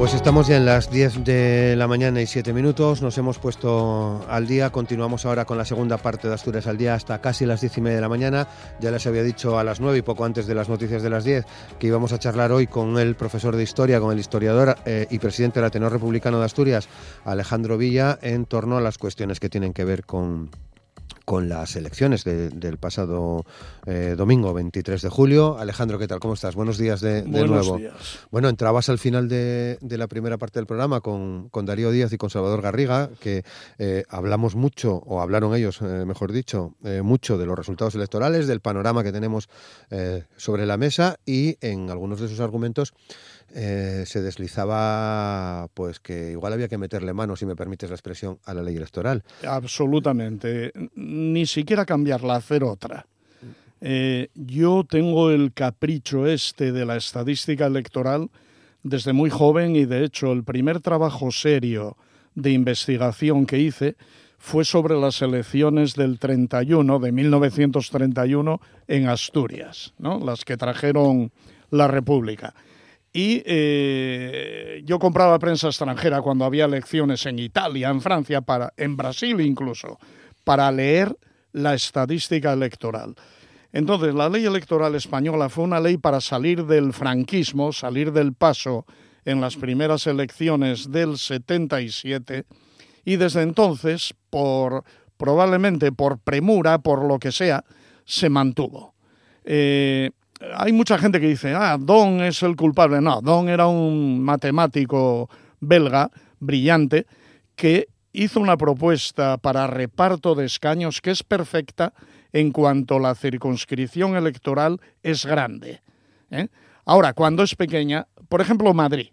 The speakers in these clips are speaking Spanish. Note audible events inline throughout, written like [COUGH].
Pues estamos ya en las 10 de la mañana y 7 minutos, nos hemos puesto al día, continuamos ahora con la segunda parte de Asturias al día hasta casi las 10 y media de la mañana, ya les había dicho a las 9 y poco antes de las noticias de las 10 que íbamos a charlar hoy con el profesor de historia, con el historiador eh, y presidente del Ateneo Republicano de Asturias, Alejandro Villa, en torno a las cuestiones que tienen que ver con con las elecciones del pasado eh, domingo 23 de julio. Alejandro, ¿qué tal? ¿Cómo estás? Buenos días de, nuevo. Bueno, entrabas al final de, la primera parte del programa con, Darío Díaz y con Salvador Garriga, que eh, hablamos mucho, o hablaron ellos, eh, mejor dicho, mucho de los resultados electorales, del panorama que tenemos sobre la mesa y en algunos de sus argumentos eh, se deslizaba pues que igual había que meterle mano, si me permites la expresión, a la ley electoral. Absolutamente. Ni siquiera cambiarla, hacer otra. Eh, yo tengo el capricho este de la estadística electoral desde muy joven y de hecho el primer trabajo serio de investigación que hice fue sobre las elecciones del 31, de 1931, en Asturias, ¿no? las que trajeron la República. Y eh, yo compraba prensa extranjera cuando había elecciones en Italia, en Francia, para, en Brasil incluso, para leer la estadística electoral. Entonces, la ley electoral española fue una ley para salir del franquismo, salir del paso en las primeras elecciones del 77 y desde entonces, por probablemente por premura, por lo que sea, se mantuvo. Eh, hay mucha gente que dice, ah, Don es el culpable. No, Don era un matemático belga brillante que hizo una propuesta para reparto de escaños que es perfecta en cuanto la circunscripción electoral es grande. ¿eh? Ahora, cuando es pequeña, por ejemplo, Madrid,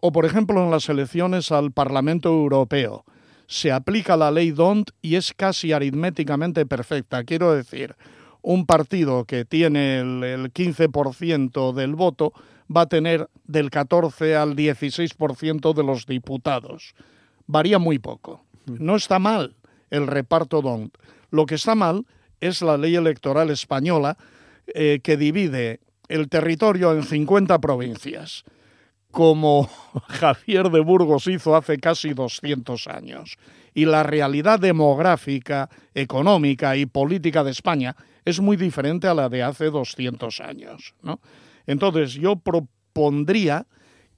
o por ejemplo en las elecciones al Parlamento Europeo, se aplica la ley DONT y es casi aritméticamente perfecta. Quiero decir, un partido que tiene el, 15% del voto va a tener del 14 al 16% de los diputados. Varía muy poco. No está mal el reparto DONT. Lo que está mal es la ley electoral española eh, que divide el territorio en 50 provincias, como [LAUGHS] Javier de Burgos hizo hace casi 200 años. Y la realidad demográfica, económica y política de España es muy diferente a la de hace 200 años. ¿no? Entonces, yo propondría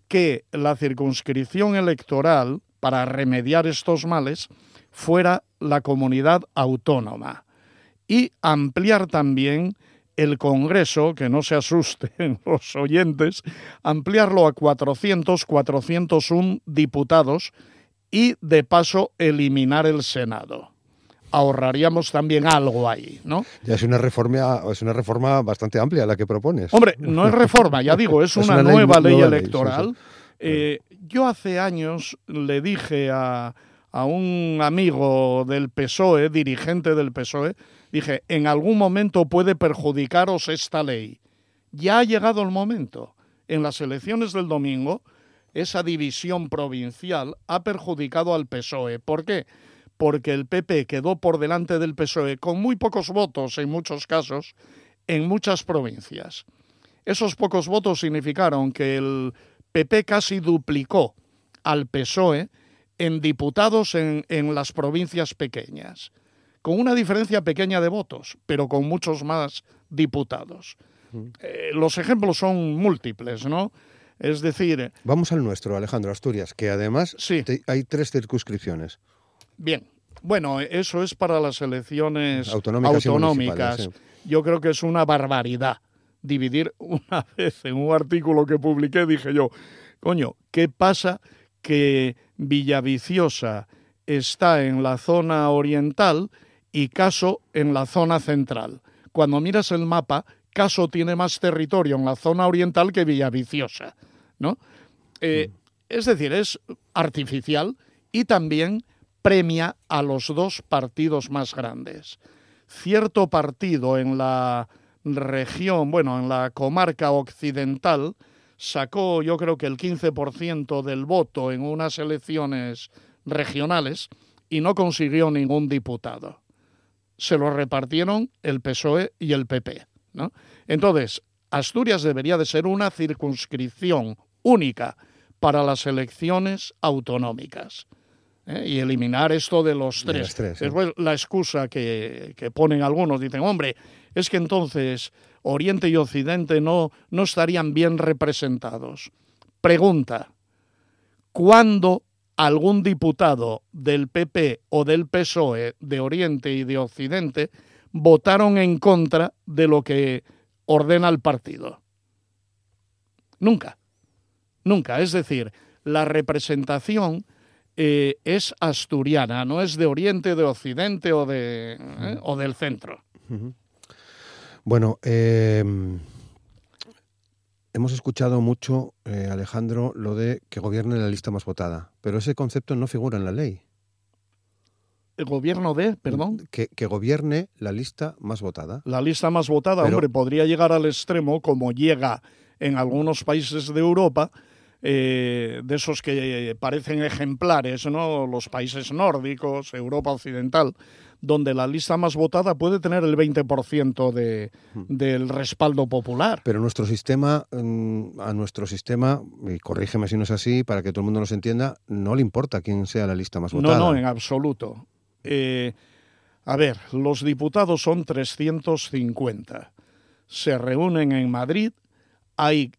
que la circunscripción electoral para remediar estos males fuera la comunidad autónoma y ampliar también el Congreso, que no se asusten [LAUGHS] los oyentes, ampliarlo a 400, 401 diputados y de paso eliminar el Senado ahorraríamos también algo ahí, ¿no? Ya es una reforma, es una reforma bastante amplia la que propones. Hombre, no es reforma, ya digo, es, [LAUGHS] una, nueva ley, electoral. Eh, yo hace años le dije a, a un amigo del PSOE, dirigente del PSOE, dije, en algún momento puede perjudicaros esta ley. Ya ha llegado el momento. En las elecciones del domingo, esa división provincial ha perjudicado al PSOE. ¿Por qué? porque el PP quedó por delante del PSOE con muy pocos votos en muchos casos en muchas provincias. Esos pocos votos significaron que el PP casi duplicó al PSOE en diputados en, las provincias pequeñas, con una diferencia pequeña de votos, pero con muchos más diputados. Eh, los ejemplos son múltiples, ¿no? Es decir... Vamos al nuestro, Alejandro Asturias, que además hay tres circunscripciones. Bien, bueno, eso es para las elecciones autonómicas. Yo creo que es una barbaridad dividir una [LAUGHS] vez en un artículo que publiqué, dije yo, coño, ¿qué pasa que Villaviciosa está en la zona oriental y Caso en la zona central? Cuando miras el mapa, Caso tiene más territorio en la zona oriental que Villaviciosa, ¿no? Eh, mm. Es decir, es artificial y también premia a los dos partidos más grandes. Cierto partido en la región, bueno, en la comarca occidental, sacó yo creo que el 15% del voto en unas elecciones regionales y no consiguió ningún diputado. se lo repartieron el PSOE y el PP. ¿no? Entonces, Asturias debería de ser una circunscripción única para las elecciones autonómicas. ¿eh? Y eliminar esto de los tres. Después, la excusa que, que, ponen algunos, dicen, hombre, es que entonces Oriente y Occidente no, no estarían bien representados. Pregunta, ¿cuándo algún diputado del PP o del PSOE de Oriente y de Occidente votaron en contra de lo que ordena el partido. Nunca, nunca. Es decir, la representación eh, es asturiana, no es de Oriente, de Occidente o, de, eh, o del centro. Bueno, eh, hemos escuchado mucho, Alejandro, lo de que gobierne la lista más votada, pero ese concepto no figura en la ley el gobierno de, perdón. Que, gobierne la lista más votada. La lista más votada, hombre, podría llegar al extremo como llega en algunos países de Europa, eh, de esos que parecen ejemplares, ¿no? Los países nórdicos, Europa Occidental, donde la lista más votada puede tener el 20% de, hmm. del respaldo popular. Pero nuestro sistema, mm, a nuestro sistema, y corrígeme si no es así, para que todo el mundo nos entienda, no le importa quién sea la lista más votada. No, no, en absoluto. Eh, a ver, los diputados son 350. Se reúnen en Madrid, hay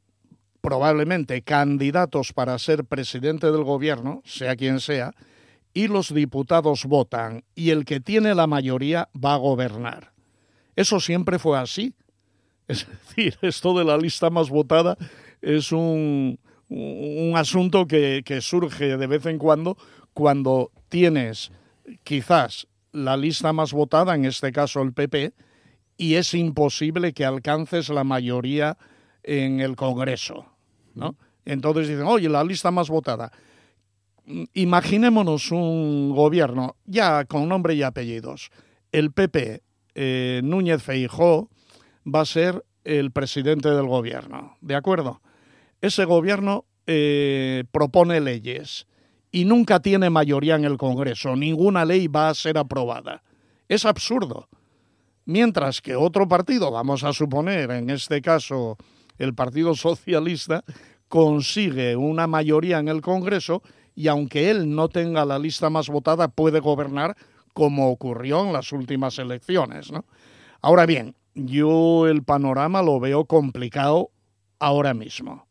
probablemente candidatos para ser presidente del gobierno, sea quien sea, y los diputados votan y el que tiene la mayoría va a gobernar. Eso siempre fue así. [LAUGHS] Es decir, esto de la lista más votada es un, un asunto que, surge de vez en cuando cuando tienes quizás la lista más votada, en este caso el PP, y es imposible que alcances la mayoría en el Congreso. ¿no? Entonces dicen, oye, la lista más votada. Imaginémonos un gobierno ya con nombre y apellidos. El PP, eh, Núñez Feijó, va a ser el presidente del gobierno. ¿De acuerdo? Ese gobierno eh, propone leyes y nunca tiene mayoría en el Congreso. Ninguna ley va a ser aprobada. Es absurdo. Mientras que otro partido, vamos a suponer, en este caso el Partido Socialista, consigue una mayoría en el Congreso y aunque él no tenga la lista más votada, puede gobernar como ocurrió en las últimas elecciones. Ahora bien, yo el panorama lo veo complicado ahora mismo.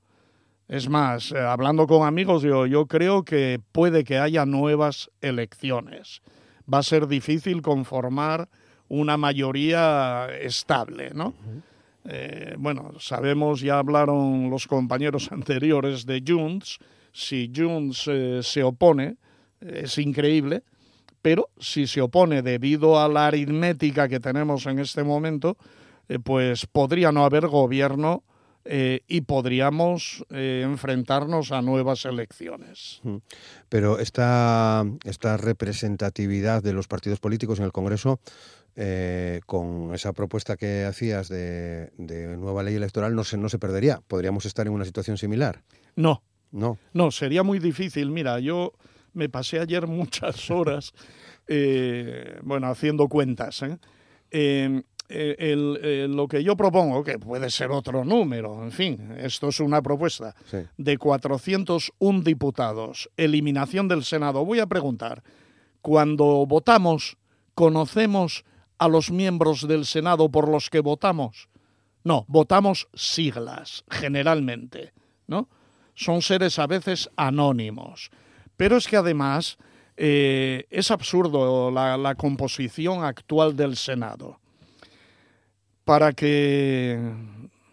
Es más, eh, hablando con amigos, yo, yo creo que puede que haya nuevas elecciones. Va a ser difícil conformar una mayoría estable, ¿no? Eh, bueno, sabemos, ya hablaron los compañeros [LAUGHS] anteriores de Junts, si Junts eh, se opone, es increíble, pero si se opone debido a la aritmética que tenemos en este momento, pues podría no haber gobierno eh, y podríamos eh, enfrentarnos a nuevas elecciones. Pero esta, esta representatividad de los partidos políticos en el Congreso, eh, con esa propuesta que hacías de, nueva ley electoral, no se, no se perdería. ¿Podríamos estar en una situación similar? No. No. No, sería muy difícil. Mira, yo me pasé ayer [LAUGHS] muchas horas, bueno, haciendo cuentas. ¿eh? Eh, lo que yo propongo, que puede ser otro número, en fin, esto es una propuesta, de 401 diputados, eliminación del Senado. Voy a preguntar, cuando votamos, ¿conocemos a los miembros del Senado por los que votamos? No, votamos siglas, generalmente, ¿no? Son seres a veces anónimos. Pero es que además eh, es absurdo la composición actual del Senado para que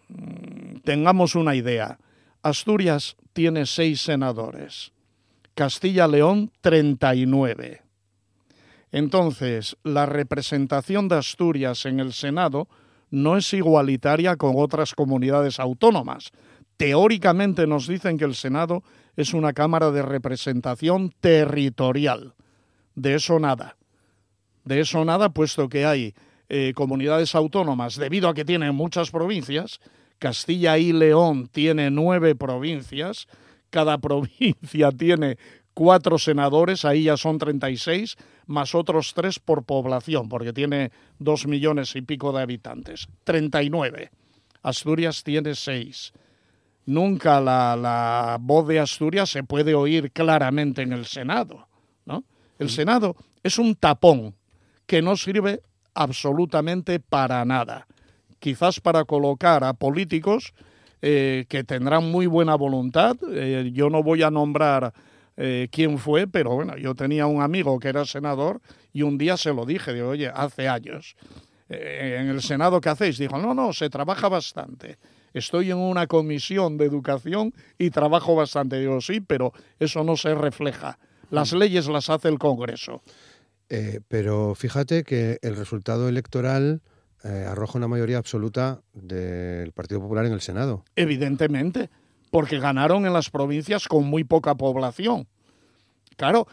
mm, tengamos una idea, Asturias tiene seis senadores, Castilla-León 39. Entonces, la representación de Asturias en el Senado no es igualitaria con otras comunidades autónomas. Teóricamente nos dicen que el Senado es una Cámara de representación territorial. De eso nada. De eso nada, puesto que hay eh, comunidades autónomas, debido a que tienen muchas provincias, Castilla y León tiene nueve provincias, cada [LAUGHS] provincia tiene cuatro senadores, ahí ya son 36, más otros tres por población, porque tiene dos millones y pico de habitantes. 39. Asturias tiene seis. Nunca la, la voz de Asturias se puede oír claramente en el Senado. ¿no? El Senado es un tapón que no sirve absolutamente para nada. Quizás para colocar a políticos eh, que tendrán muy buena voluntad. Eh, yo no voy a nombrar eh, quién fue, pero bueno, yo tenía un amigo que era senador y un día se lo dije, de oye, hace años, en el Senado, ¿qué hacéis? Dijo, no, no, se trabaja bastante. Estoy en una comisión de educación y trabajo bastante. Digo, sí, pero eso no se refleja. Las leyes las hace el Congreso. pero fíjate que el resultado electoral eh, arroja una mayoría absoluta del Partido Popular en el Senado. Evidentemente, porque ganaron en las provincias con muy poca población. Claro,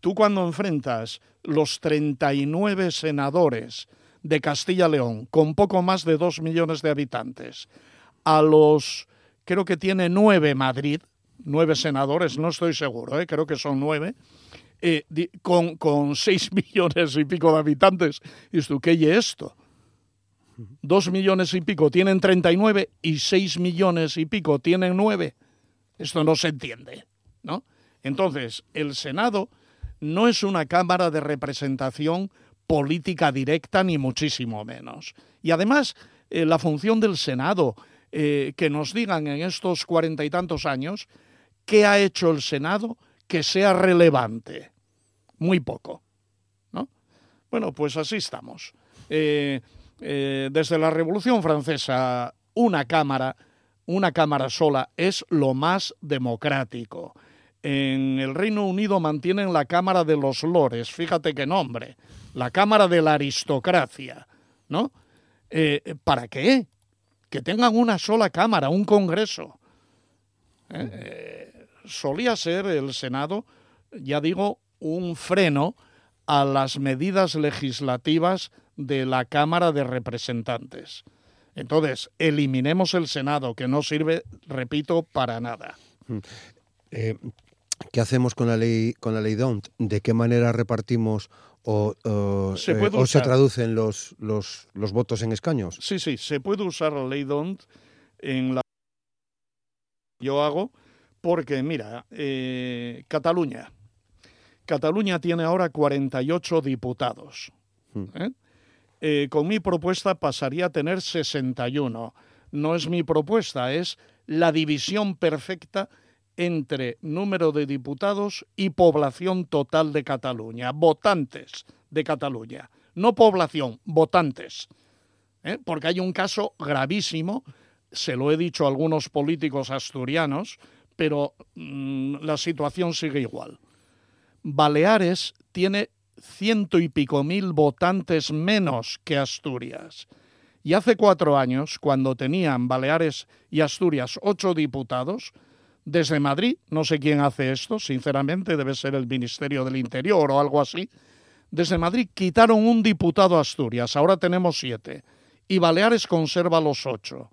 tú cuando enfrentas los 39 senadores de Castilla-León con poco más de dos millones de habitantes, a los, creo que tiene nueve Madrid, nueve senadores, no estoy seguro, ¿eh? creo que son nueve, eh, con, con [LAUGHS] seis millones y pico de habitantes. ¿Y tú qué es esto? dos millones y pico tienen 39 y seis millones y pico tienen nueve. Esto no se entiende, ¿no? Entonces, el Senado no es una cámara de representación política directa, ni muchísimo menos. Y además, eh, la función del Senado, eh, que nos digan en estos cuarenta y tantos años, ¿qué ha hecho el Senado que sea relevante? Muy poco, ¿no? Bueno, pues así estamos. Eh, eh, desde la Revolución Francesa, una cámara, una cámara sola, es lo más democrático. En el Reino Unido mantienen la Cámara de los Lores, fíjate qué nombre, la Cámara de la Aristocracia, ¿no? ¿Para qué? Que tengan una sola Cámara, un Congreso. ¿Eh? solía ser el Senado, ya digo, un freno a las medidas legislativas de la Cámara de Representantes. Entonces, eliminemos el Senado, que no sirve, repito, para nada. Mm. Eh, ¿Qué hacemos con la ley con la ley DONT? ¿De qué manera repartimos o, se, eh, se traducen los, los, los, votos en escaños? Sí, sí, se puede usar la ley DONT en la yo hago porque, mira, eh, Cataluña. Cataluña tiene ahora 48 diputados. Mm. ¿eh? Eh, con mi propuesta pasaría a tener 61. No es mi propuesta, es la división perfecta entre número de diputados y población total de Cataluña, votantes de Cataluña, no población, votantes. ¿eh? Porque hay un caso gravísimo, se lo he dicho a algunos políticos asturianos, pero mm, la situación sigue igual. Baleares tiene ciento y pico mil votantes menos que Asturias. Y hace cuatro años, cuando tenían Baleares y Asturias ocho diputados, desde Madrid, no sé quién hace esto, sinceramente debe ser el Ministerio del Interior o algo así, desde Madrid quitaron un diputado a Asturias, ahora tenemos siete, y Baleares conserva los ocho.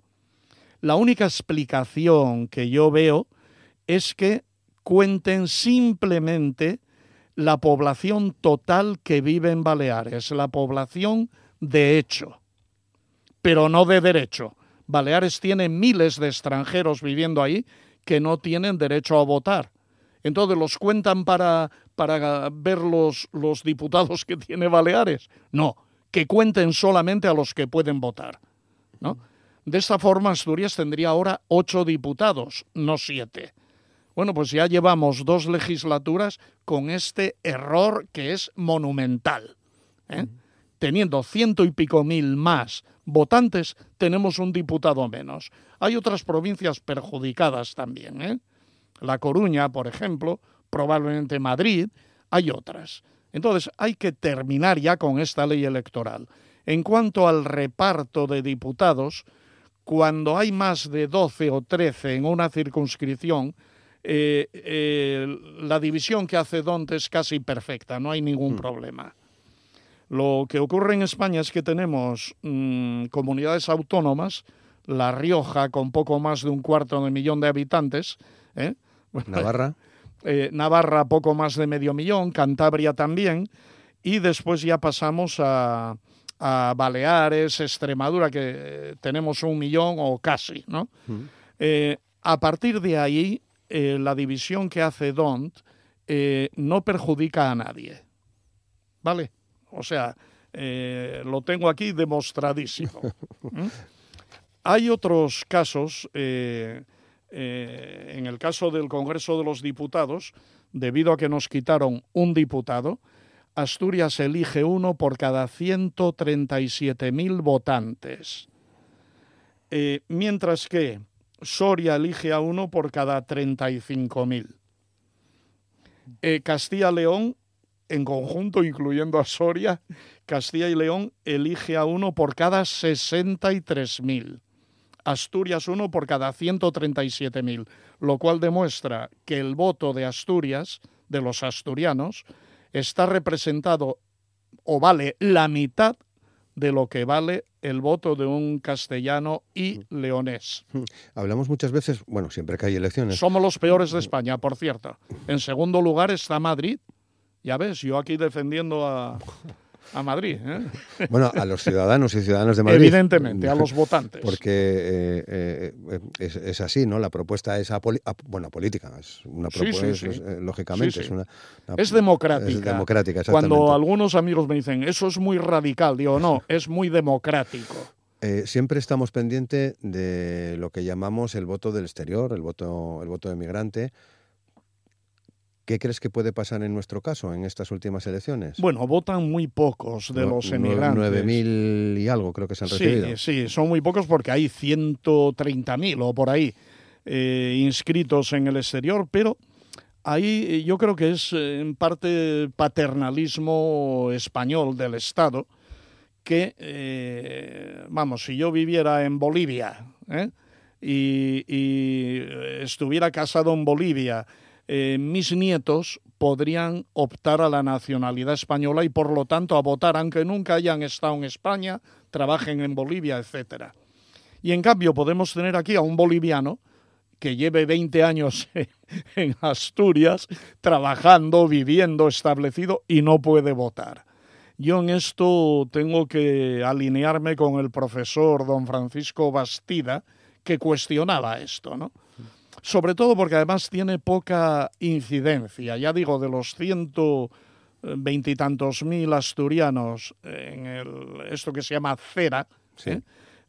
La única explicación que yo veo es que cuenten simplemente la población total que vive en Baleares, la población de hecho, pero no de derecho. Baleares tiene miles de extranjeros viviendo ahí que no tienen derecho a votar. Entonces, ¿los cuentan para, para ver los, los diputados que tiene Baleares? No, que cuenten solamente a los que pueden votar. ¿no? De esta forma, Asturias tendría ahora ocho diputados, no siete. Bueno, pues ya llevamos dos legislaturas con este error que es monumental. ¿eh? Teniendo ciento y pico mil más votantes, tenemos un diputado menos. Hay otras provincias perjudicadas también. ¿eh? La Coruña, por ejemplo, probablemente Madrid, hay otras. Entonces, hay que terminar ya con esta ley electoral. En cuanto al reparto de diputados, cuando hay más de 12 o 13 en una circunscripción, eh, eh, la división que hace Dont es casi perfecta, no hay ningún mm. problema. Lo que ocurre en España es que tenemos mm, comunidades autónomas, La Rioja con poco más de un cuarto de millón de habitantes, ¿eh? Navarra. [LAUGHS] eh, Navarra poco más de medio millón, Cantabria también, y después ya pasamos a, a Baleares, Extremadura, que eh, tenemos un millón o casi, ¿no? Eh, a partir de ahí, la división que hace DONT no perjudica a nadie, ¿vale? O sea, lo tengo aquí demostradísimo. [LAUGHS] Hay otros casos, en el caso del Congreso de los Diputados, debido a que nos quitaron un diputado, Asturias elige uno por cada 137.000 votantes, eh, mientras que Soria elige a uno por cada 35.000. Eh, Castilla-León, en conjunto, incluyendo a Soria, Castilla y León elige a uno por cada 63.000. Asturias uno por cada 137.000, lo cual demuestra que el voto de Asturias, de los asturianos, está representado o vale la mitad de lo que vale el voto de un castellano y leonés. Hablamos muchas veces, bueno, siempre que hay elecciones. Somos los peores de España, por cierto. En segundo lugar está Madrid. Ya ves, yo aquí defendiendo a, a Madrid. ¿eh? Bueno, a los ciudadanos y ciudadanas de Madrid. Evidentemente, a los votantes. Porque eh, eh, es, así, ¿no? La propuesta es bueno, política, es una propuesta, lógicamente. Es, una, es democrática. Es democrática, Cuando algunos amigos me dicen, eso es muy radical, digo, no, [LAUGHS] es muy democrático. siempre estamos pendientes de lo que llamamos el voto del exterior, el voto, el voto de migrante, ¿Qué crees que puede pasar en nuestro caso en estas últimas elecciones? Bueno, votan muy pocos de los emigrantes. 9.000 y algo creo que se han recibido. Sí, son muy pocos porque hay 130.000 o por ahí eh, inscritos en el exterior, pero ahí eh, yo creo que es eh, en parte paternalismo español del Estado, que, vamos, si yo viviera en Bolivia y, y estuviera casado en Bolivia, eh, mis nietos podrían optar a la nacionalidad española y por lo tanto a votar, aunque nunca hayan estado en España, trabajen en Bolivia, etcétera. Y en cambio podemos tener aquí a un boliviano que lleve 20 años [LAUGHS] en Asturias, trabajando, viviendo, establecido y no puede votar. Yo en esto tengo que alinearme con el profesor don Francisco Bastida, que cuestionaba esto, ¿no? Sobre todo porque además tiene poca incidencia. Ya digo, de los ciento veintitantos mil asturianos en esto que se llama CERA, ¿eh?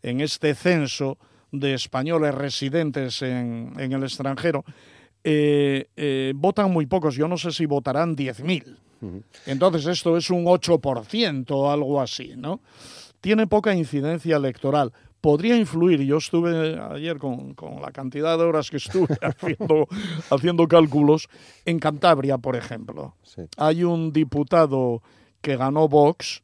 en este censo de españoles residentes en, el extranjero, eh, eh, votan muy pocos. Yo no sé si votarán 10.000. Entonces esto es un 8% o algo así, ¿no? Tiene poca incidencia electoral podría influir. Yo estuve ayer con, la cantidad de horas que estuve [LAUGHS] haciendo, haciendo cálculos en Cantabria, por ejemplo. Hay un diputado que ganó Vox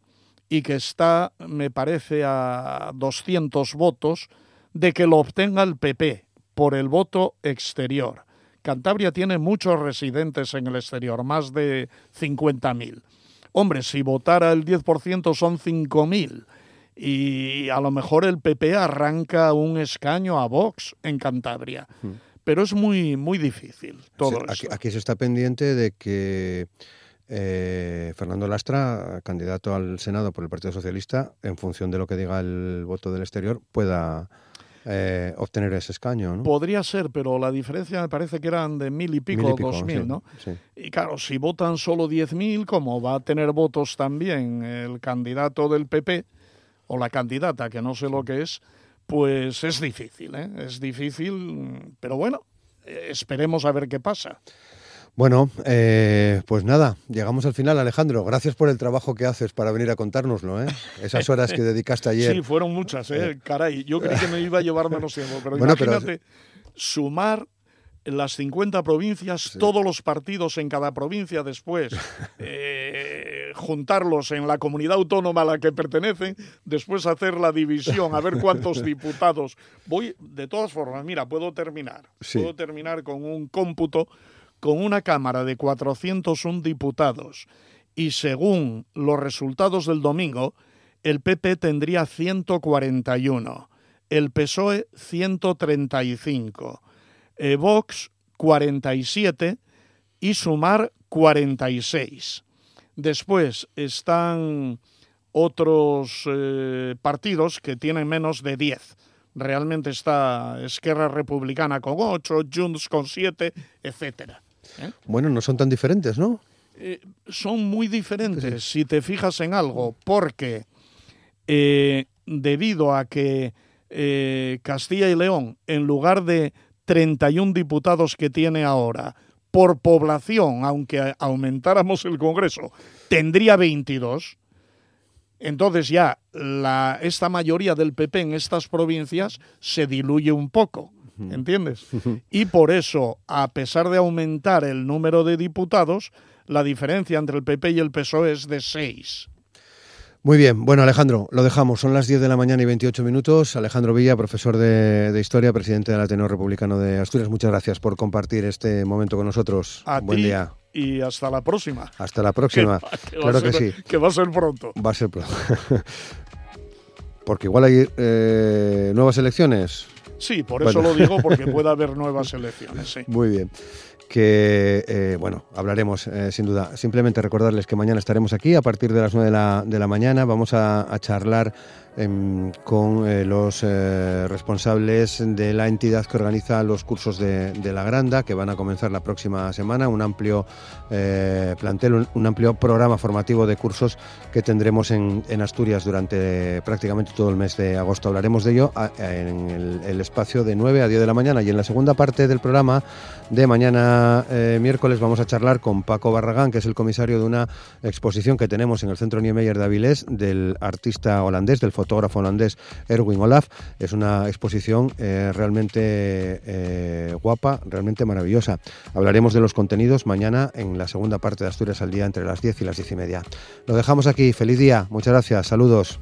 y que está, me parece, a 200 votos de que lo obtenga el PP por el voto exterior. Cantabria tiene muchos residentes en el exterior, más de 50.000. Hombre, si votara el 10% son 5.000 y a lo mejor el PP arranca un escaño a Vox en Cantabria. Hmm. Pero es muy, muy difícil todo aquí, se está pendiente de que eh, Fernando Lastra, candidato al Senado por el Partido Socialista, en función de lo que diga el voto del exterior, pueda eh, obtener ese escaño. ¿no? Podría ser, pero la diferencia me parece que eran de mil y pico, dos mil, ¿no? Y claro, si votan solo diez mil, como va a tener votos también el candidato del PP, o la candidata, que no sé lo que es, pues es difícil, ¿eh? es difícil, pero bueno, eh, esperemos a ver qué pasa. Bueno, eh, pues nada, llegamos al final, Alejandro. Gracias por el trabajo que haces para venir a contárnoslo, ¿eh? Esas horas que dedicaste ayer. Sí, fueron muchas, ¿eh? Caray, yo creí que me iba a llevar menos tiempo, pero imagínate sumar las 50 provincias, todos los partidos en cada provincia después, eh, [LAUGHS] juntarlos en la comunidad autónoma a la que pertenecen, después hacer la división, a ver cuántos [LAUGHS] diputados. Voy, de todas formas, mira, puedo terminar. Puedo terminar con un cómputo, con una Cámara de 401 diputados. Y según los resultados del domingo, el PP tendría 141, el PSOE 135 eh, Vox 47 y sumar 46. Después están otros eh, partidos que tienen menos de 10. Realmente está Esquerra Republicana con 8, Junts con 7, etcétera. ¿eh? Bueno, no son tan diferentes, ¿no? Eh, son muy diferentes, si te fijas en algo, porque debido a que Castilla y León, en lugar de 31 diputados que tiene ahora, por población, aunque aumentáramos el Congreso, tendría 22, entonces ya la, esta mayoría del PP en estas provincias se diluye un poco. ¿Entiendes? Y por eso, a pesar de aumentar el número de diputados, la diferencia entre el PP y el PSOE es de 6. Muy bien, bueno Alejandro, lo dejamos. Son las 10 de la mañana y 28 minutos. Alejandro Villa, profesor de, Historia, presidente del Ateneo Republicano de Asturias. Muchas gracias por compartir este momento con nosotros. Buen día. Y hasta la próxima. Hasta la próxima. [LAUGHS] claro que sí. Que va a ser pronto. Va a ser pronto. [LAUGHS] Porque igual hay eh, nuevas elecciones. Sí, por eso lo digo, porque puede haber [LAUGHS] nuevas elecciones. Sí. Muy bien que, eh, bueno, hablaremos eh, sin duda. Simplemente recordarles que mañana estaremos aquí a partir de las 9 de la, de la mañana. Vamos a, a charlar con eh, los eh, responsables de la entidad que organiza los cursos de, la Granda, que van a comenzar la próxima semana, un amplio eh, plantel, un, amplio programa formativo de cursos que tendremos en, Asturias durante prácticamente todo el mes de agosto. Hablaremos de ello en el, espacio de 9 a 10 de la mañana y en la segunda parte del programa de mañana miércoles vamos a charlar con Paco Barragán, que es el comisario de una exposición que tenemos en el Centro Niemeyer de Avilés del artista holandés, del fotógrafo holandés Erwin Olaf. Es una exposición eh, realmente eh, guapa, realmente maravillosa. Hablaremos de los contenidos mañana en la segunda parte de Asturias al día entre las 10 y las 10 y media. Lo dejamos aquí. Feliz día. Muchas gracias. Saludos.